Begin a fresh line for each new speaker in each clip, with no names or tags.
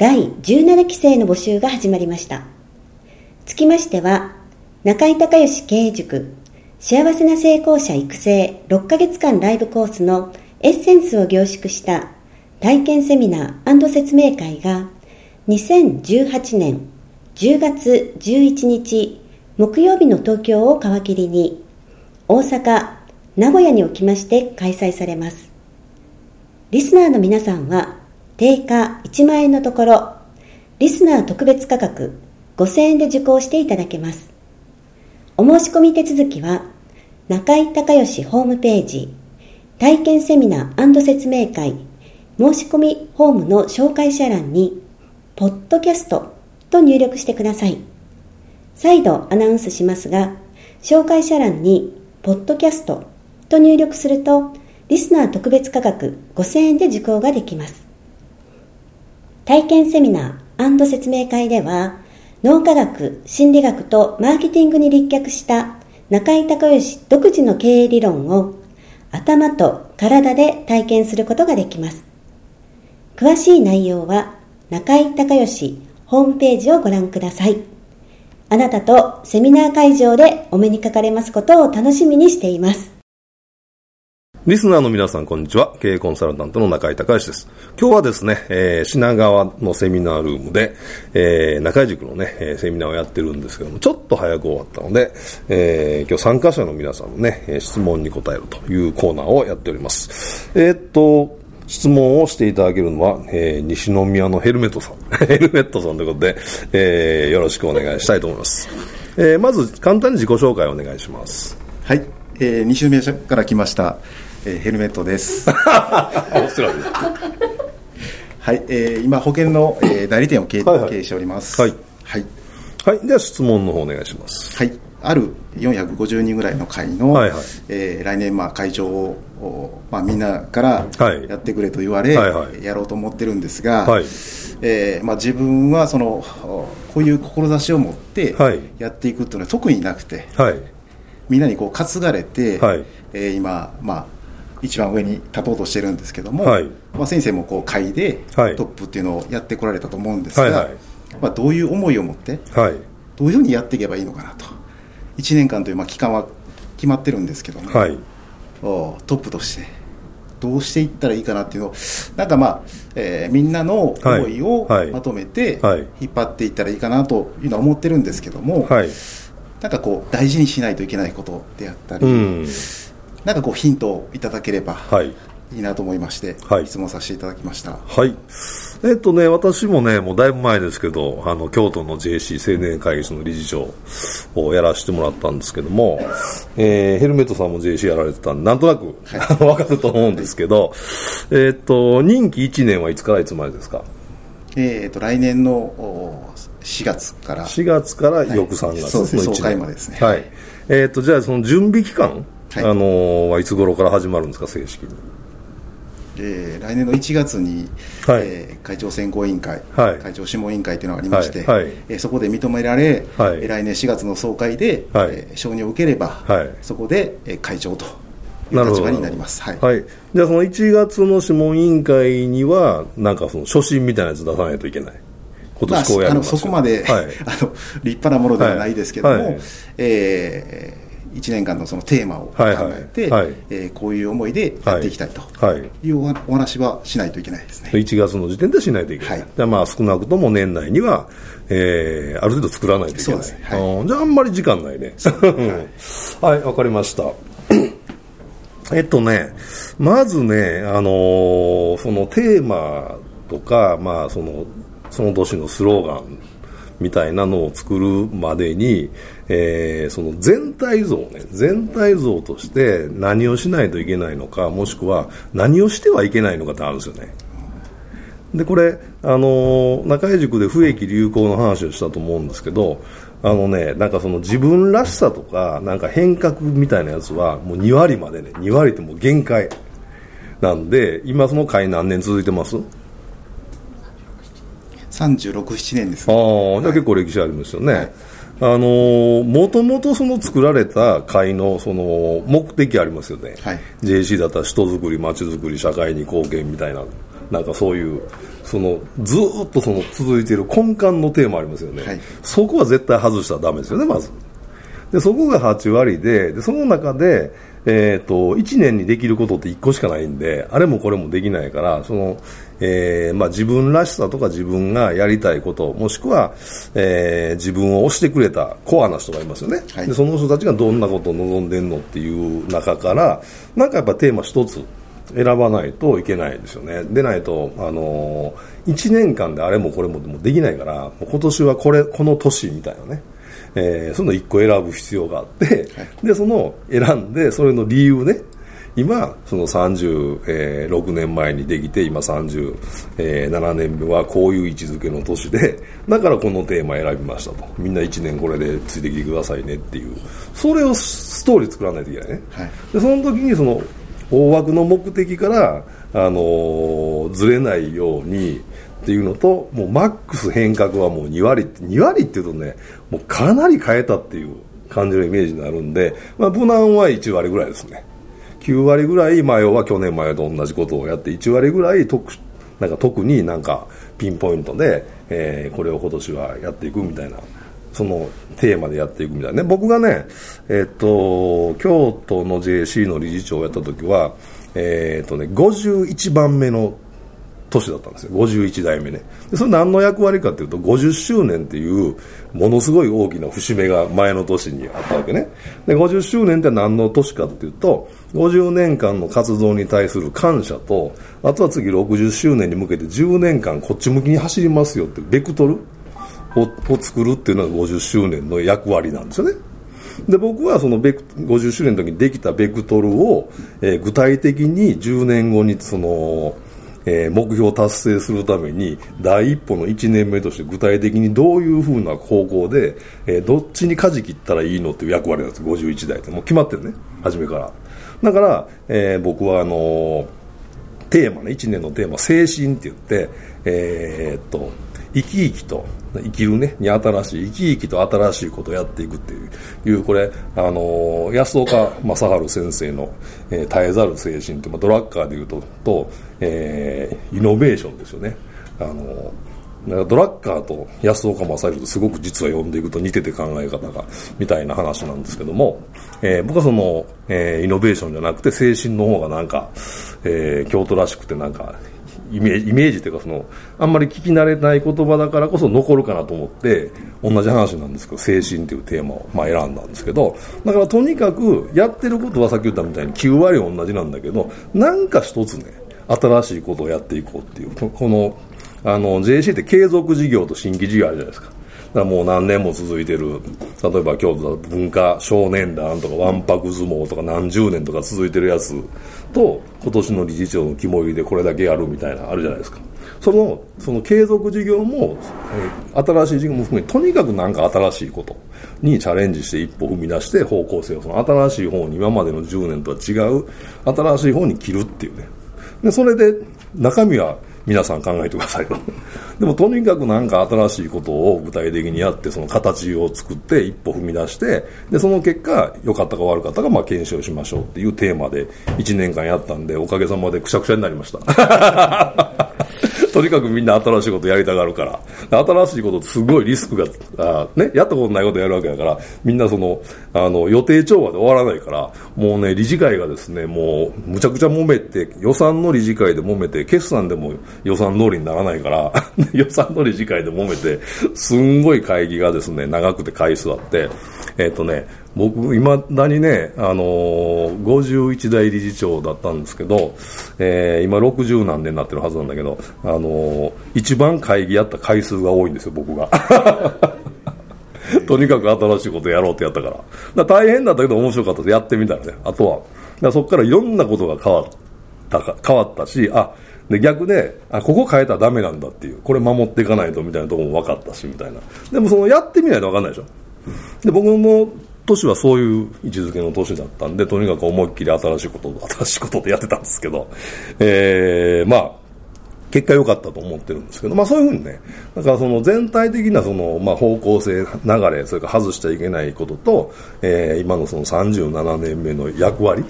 第17期生の募集が始まりましたつきましては中井孝義経営塾幸せな成功者育成6ヶ月間ライブコースのエッセンスを凝縮した体験セミナー説明会が2018年10月11日木曜日の東京を皮切りに大阪、名古屋におきまして開催されます。リスナーの皆さんは定価1万円のところリスナー特別価格5000円で受講していただけます。お申し込み手続きは、中井隆義ホームページ、体験セミナー説明会、申し込みホームの紹介者欄に、ポッドキャストと入力してください。再度アナウンスしますが、紹介者欄に、ポッドキャストと入力すると、リスナー特別価格5000円で受講ができます。体験セミナー説明会では、脳科学、心理学とマーケティングに立脚した中井隆義独自の経営理論を頭と体で体験することができます。詳しい内容は中井隆義ホームページをご覧ください。あなたとセミナー会場でお目にかかれますことを楽しみにしています。
リスナーの皆さん、こんにちは。経営コンサルタントの中井隆義です。今日はですね、えー、品川のセミナールームで、えー、中井塾のね、えー、セミナーをやってるんですけども、ちょっと早く終わったので、えー、今日参加者の皆さんのね、質問に答えるというコーナーをやっております。えー、っと、質問をしていただけるのは、えー、西宮のヘルメットさん。ヘルメットさんということで、えー、よろしくお願いしたいと思います。えー、まず、簡単に自己紹介をお願いします。
はい。えー、西宮から来ました。えー、ヘルメットです。はい、えー、今保険の、えー、代理店を経,、営しております。
はい。はい、はい、では質問の方お願いします。
はい。ある450人ぐらいの会の、はいはい、えー、来年まあ会長を、まあ、みんなからやってくれと言われ、はいはい、やろうと思ってるんですが、はい。えーまあ、自分はそのこういう志を持ってやっていくっていうのは特になくて、はい、みんなにこう担がれて、はい。えー、今、まあ、一番上に立とうとしてるんですけども、はい、まあ、先生もこう会でトップっていうのをやってこられたと思うんですが、はいはい、まあ、どういう思いを持って、はい、どういうふうにやっていけばいいのかなと。1年間というまあ期間は決まってるんですけども、はい、トップとしてどうしていったらいいかなっていうのをなんかまあ、えー、みんなの思いをまとめて引っ張ってい。ったらい。いかなというのは思ってるんですけども、はい、なんかこう大事にしないといけないことであったり、うんなんかこうヒントをいただければ、はい、いいなと思いまして、はい、質問させていただきました。
はい。えっとね、私もね、もうだいぶ前ですけど、あの、京都の JC 青年会議所の理事長をやらせてもらったんですけども、えー、ヘルメットさんも JC やられてたんで、なんとなく、はい、わかると思うんですけど、えっと、任期1年はいつからいつまでですか？
えっと、来年の4月から。
4月から翌3月
の1年。はい、総会までですね。
はい。えっと、じゃあその準備期間はい、あのはいつ頃から始まるんですか、正式に？
えー、来年の1月に、はい、えー、会長選考委員会、はい、会長諮問委員会というのがありまして、はい。はい、えー、そこで認められ、はい、来年4月の総会で、はい、えー、承認を受ければ、はい、そこで、えー、会長という立場になります、はい、
はい、じゃあ、その1月の諮問委員会には、なんかその初心みたいなやつ出さないといけない？
まあ、あのそこまで、はい、あの立派なものではないですけども、はいはい、えー1年間のそのテーマを考えて、はいはい、えー、こういう思いでやっていきたいというお話はしないといけないですね。
1月の時点でしないといけない。はい、まあ少なくとも年内には、えー、ある程度作らないといけない。はい、じゃああんまり時間ないね。はい、わ、かりました。えっとね、まずね、あのー、そのテーマとか、まあその、その年のスローガンみたいなのを作るまでに、えー、その全体像ね、全体像として何をしないといけないのか、もしくは何をしてはいけないのかってあるんですよね。で、これ、あのー、中井塾で不益流行の話をしたと思うんですけど、あのね、なんかその自分らしさとか、なんか変革みたいなやつは、もう2割までね、2割ってもう限界。なんで、今その会何年続いてます
？36、7年です、
ね、ああ、じゃあ結構歴史ありますよね。はいあのもともとその作られた会のその目的ありますよね、はい、JC だったら人づくり、街づくり、社会に貢献みたいな、なんかそういう、そのずっとその続いている根幹のテーマありますよね、はい、そこは絶対外したらだめですよね、まず。でそこが8割ででその中で、えーと、1年にできることって1個しかないんであれもこれもできないからその、えーまあ、自分らしさとか自分がやりたいこともしくは、えー、自分を推してくれたコアな人がいますよね、はい、でその人たちがどんなことを望んでるのっていう中からなんかやっぱテーマ1つ選ばないといけないですよね。でないと、あのー、1年間であれもこれもできないから、今年はこれ、この年みたいなね。えー、その1個選ぶ必要があって、はい、でその選んでそれの理由ね。今その36年前にできて今37年目はこういう位置づけの年でだからこのテーマ選びましたと。みんな1年これでついてきてくださいねっていう。それをストーリー作らないといけないね、はい、でその時にその大枠の目的から、あのー、ずれないようにっていうのと、もうマックス変革はもう2割って、2割っていうとね、もうかなり変えたっていう感じのイメージになるんで、まあ、無難は1割ぐらいですね。9割ぐらい、まあ、要は去年前と同じことをやって、1割ぐらい特、なんか特になんかピンポイントで、えー、これを今年はやっていくみたいな、そのテーマでやっていくみたいなね。僕がね、え、っと、京都の JC の理事長をやった時は、え、っとね、51番目の年だったんですよ。51代目ね。でそれ何の役割かというと50周年っていうものすごい大きな節目が前の年にあったわけね。で50周年って何の年かっていうと50年間の活動に対する感謝とあとは次60周年に向けて10年間こっち向きに走りますよっていうベクトルをを作るっていうのが50周年の役割なんですよね。で僕はそのベク50周年の時にできたベクトルを、えー、具体的に10年後にそのえー、目標を達成するために第一歩の1年目として具体的にどういうふうな方向で、えー、どっちに舵切ったらいいのっていう役割なんです。51代って。もう決まってるね。初めから。だから、えー、僕はあの、テーマね。1年のテーマ。精神って言ってえー、っと生き生きと生きるねに新しい生き生きと新しいことをやっていくっていうこれあの安岡正治先生の、えー、絶えざる精神って、まあ、ドラッカーでいうとと、えー、イノベーションですよね。あのドラッカーと安岡正治とすごく実は読んでいくと似てて考え方がみたいな話なんですけども、えー、僕はその、えー、イノベーションじゃなくて精神の方がなんか、えー、京都らしくてなんかイメージイメージというかそのあんまり聞き慣れない言葉だからこそ残るかなと思って同じ話なんですけど精神というテーマをまあ選んだんですけどだからとにかくやってることはさっき言ったみたいに9割同じなんだけどなんか一つね新しいことをやっていこうっていうこのあの JC って継続事業と新規事業あるじゃないですか。だもう何年も続いてる。例えば京都だ文化少年団とかわんぱく相撲とか何十年とか続いてるやつと今年の理事長の肝入りでこれだけやるみたいなあるじゃないですか。そのその継続事業も、えー、新しい事業も含めとにかく何か新しいことにチャレンジして一歩踏み出して方向性をその新しい方に今までの10年とは違う新しい方に切るっていうね。でそれで中身は皆さん考えてくださいと でもとにかく何か新しいことを具体的にやってその形を作って一歩踏み出してでその結果良かったか悪かったかまあ検証しましょうっていうテーマで1年間やったんでおかげさまでくしゃくしゃになりました。とにかくみんな新しいことやりたがるから。新しいことってすごいリスクが、あね、やったことないことやるわけだから、みんなその、あの、予定調和で終わらないから、もうね、理事会がですね、もう、むちゃくちゃ揉めて、予算の理事会で揉めて、決算でも予算通りにならないから、予算の理事会で揉めて、すんごい会議がですね、長くて回数あって、えっ、とね、僕、いまだにね、あのー、51代理事長だったんですけど、えー、今60何年になってるはずなんだけど、あのー、一番会議やった回数が多いんですよ、僕が。とにかく新しいことやろうってやったから。から大変だったけど面白かったでやってみたらね、あとは。だそこからいろんなことが変わったか、変わったし、あ、で逆で、あ、ここ変えたらダメなんだっていう、これ守っていかないとみたいなところも分かったし、みたいな。でもそのやってみないと分かんないでしょ。で、僕も年はそういう位置づけの年だったんで、とにかく思いっきり新しいこと、新しいことでやってたんですけど、えー、まあ、結果良かったと思ってるんですけど、まあそういうふうにね、だからその全体的なその、まあ方向性、流れ、それから外しちゃいけないことと、えー、今のその37年目の役割、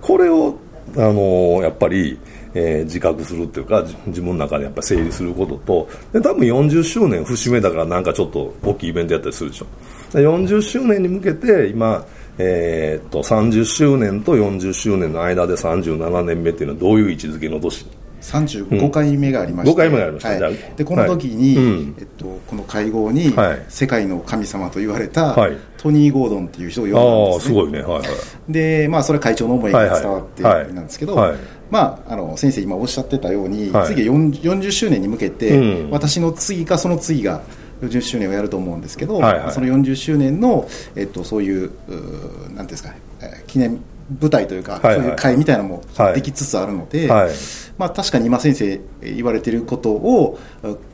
これを、あのー、やっぱり、えー、自覚するっていうか自分の中でやっぱ整理することとで多分40周年節目だからなんかちょっと大きいイベントやったりするでしょ。40周年に向けて今えー、っと30周年と40周年の間で37年目っていうのはどういう位置づけの年
？35回目がありまして、
うん、5回目がありました、
はい、でこの時に、はい、えっと、この会合に、はい、世界の神様と言われた、トニー・ゴードンっていう人を呼んだんです、ね、
すごいね、はいはい、
で、まあ、それは会長の思いが伝わってなんですけど、まあ、あの先生今おっしゃってたように、次 40, 40周年に向けて、うん、私の次かその次が40周年をやると思うんですけど、はいはい、その40周年の、えっと、そういううなんですか、記念舞台というか、はいはい、そういう会みたいなのもできつつあるので、はい、まあ、確かに今先生言われていることを、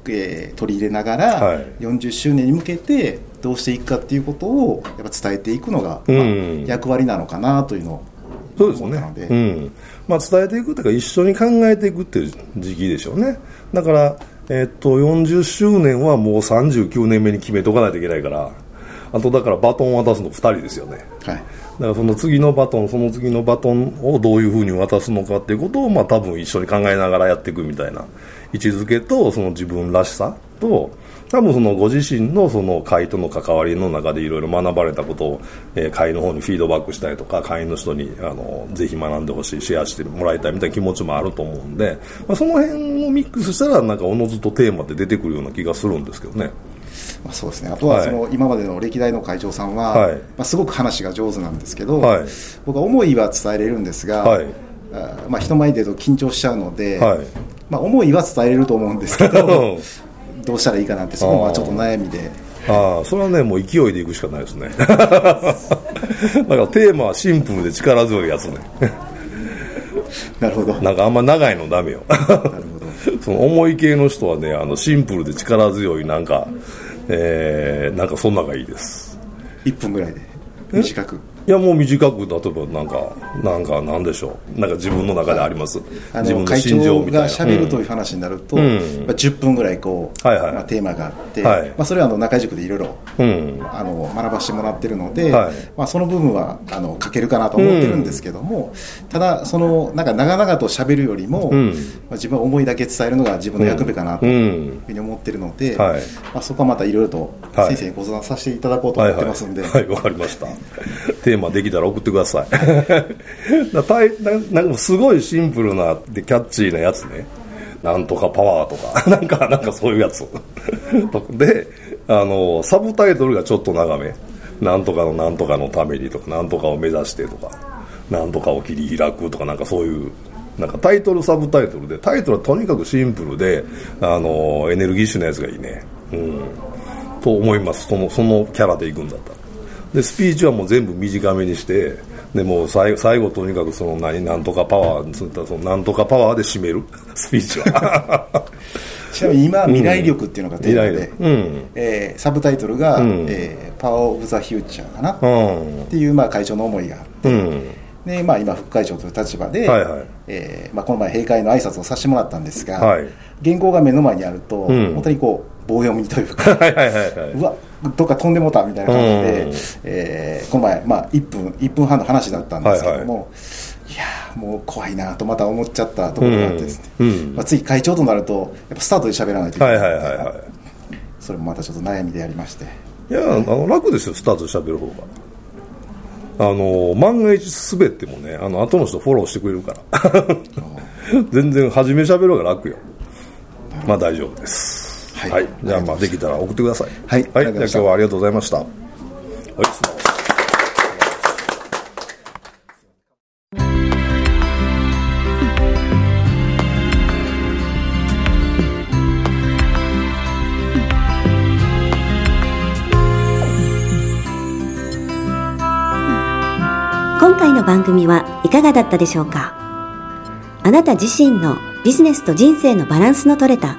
えー、取り入れながら、はい、40周年に向けてどうしていくかっていうことをやっぱ伝えていくのが、まあ、役割なのかなというのを
そうですね、うん。まあ、伝えていくというか一緒に考えていくっていう時期でしょうね。だから、えー、っと40周年はもう39年目に決めとかないといけないから。あとだからバトン渡すの2人ですよね、はい、だからその次のバトンその次のバトンをどういうふうに渡すのかっていうことをまあ多分一緒に考えながらやっていくみたいな位置づけとその自分らしさと多分そのご自身のその会との関わりの中でいろいろ学ばれたことを、えー、会の方にフィードバックしたりとか会員の人にあのぜひ学んでほしいシェアしてもらいたいみたいな気持ちもあると思うんで、まあ、その辺をミックスしたらなんかおのずとテーマって出てくるような気がするんですけどね。
まあ、そうですね。あとはその、今までの歴代の会長さんは、はい、まあ、すごく話が上手なんですけど、はい、僕は思いは伝えれるんですが、はい、あまあ、人前で言うと緊張しちゃうので、まあ、思いは伝えれると思うんですけど どうしたらいいかなってそこはちょっと悩みで。
ああそれはねもう勢いでいくしかないですね。だからテーマはシンプルで力強いやつね。
なるほど。
なんかあんま長いのダメよ。なるほど。その重い系の人はねあのシンプルで力強いなんか、えー、なんかそんながいいです。
1分ぐらいで。短く
いやもう短く例えばなんかなんかなんでしょう。なんか自分の中であります。自分
の心情みたいな。会長が喋るという話になると、うん、まあ、10分ぐらいこう、はいはい、まあ、テーマがあって、はい、まあ、それはあの中井塾でいろいろあの学ばせてもらってるので、はい、まあ、その部分はあの書けるかなと思ってるんですけども、うん、ただそのなんか長々と喋るよりも、うん、まあ、自分は思いだけ伝えるのが自分の役目かなというふうに思ってるので、はい、まあ、そこはまたいろいろと先生にご相談させていただこうと思ってますんで。
はい。わ、かりました テーマできたら送ってください。なんかすごいシンプルなでキャッチーなやつね。なんとかパワーとか。なんかなんかそういうやつ。であのサブタイトルがちょっと長め。なんとかのなんとかのためにとかなんとかを目指してとかなんとかを切り開くとかなんかそういうなんかタイトルサブタイトルでタイトルはとにかくシンプルであのエネルギッシュなやつがいいね。うん。と思います。そのそのキャラでいくんだったら。でスピーチはもう全部短めにしてでも最後最後とにかくその何なんとかパワーそのなんとかパワーで締める。スピーチは。
ちなみに今、未来力っていうのがテーマで、うん、えー、サブタイトルが、うん、えー、パワー・オブ・ザ・フューチャーかな、うん、っていう、まあ、会長の思いがあって、うん。でまあ、今、副会長という立場で、はいはい、えー、まあ、この前、閉会の挨拶をさせてもらったんですが、はい、原稿が目の前にあると、うん、本当にこう棒読みというか、はいはいはいはい、うわどっか飛んでもたみたいな感じで、えー、この前、まあ、1分 ,1 分半の話だったんですけども、はいはい、いいやもう怖いなとまた思っちゃったところがあってですね、うん。うん、まあ、次会長となるとやっぱスタートで喋らないといけない,、はいはいはいはい、それもまたちょっと悩みでやりまして。
いやあの楽ですよスタートで喋る方が。あの万が一滑ってもねあの後の人フォローしてくれるから。全然初め喋る方が楽よ。まあ大丈夫ですはい、はい、じゃあまあできたら送ってください。
はい、
はい、じゃあ今日はありがとうございました。はい
今回の番組はいかがだったでしょうか？あなた自身のビジネスと人生のバランスの取れた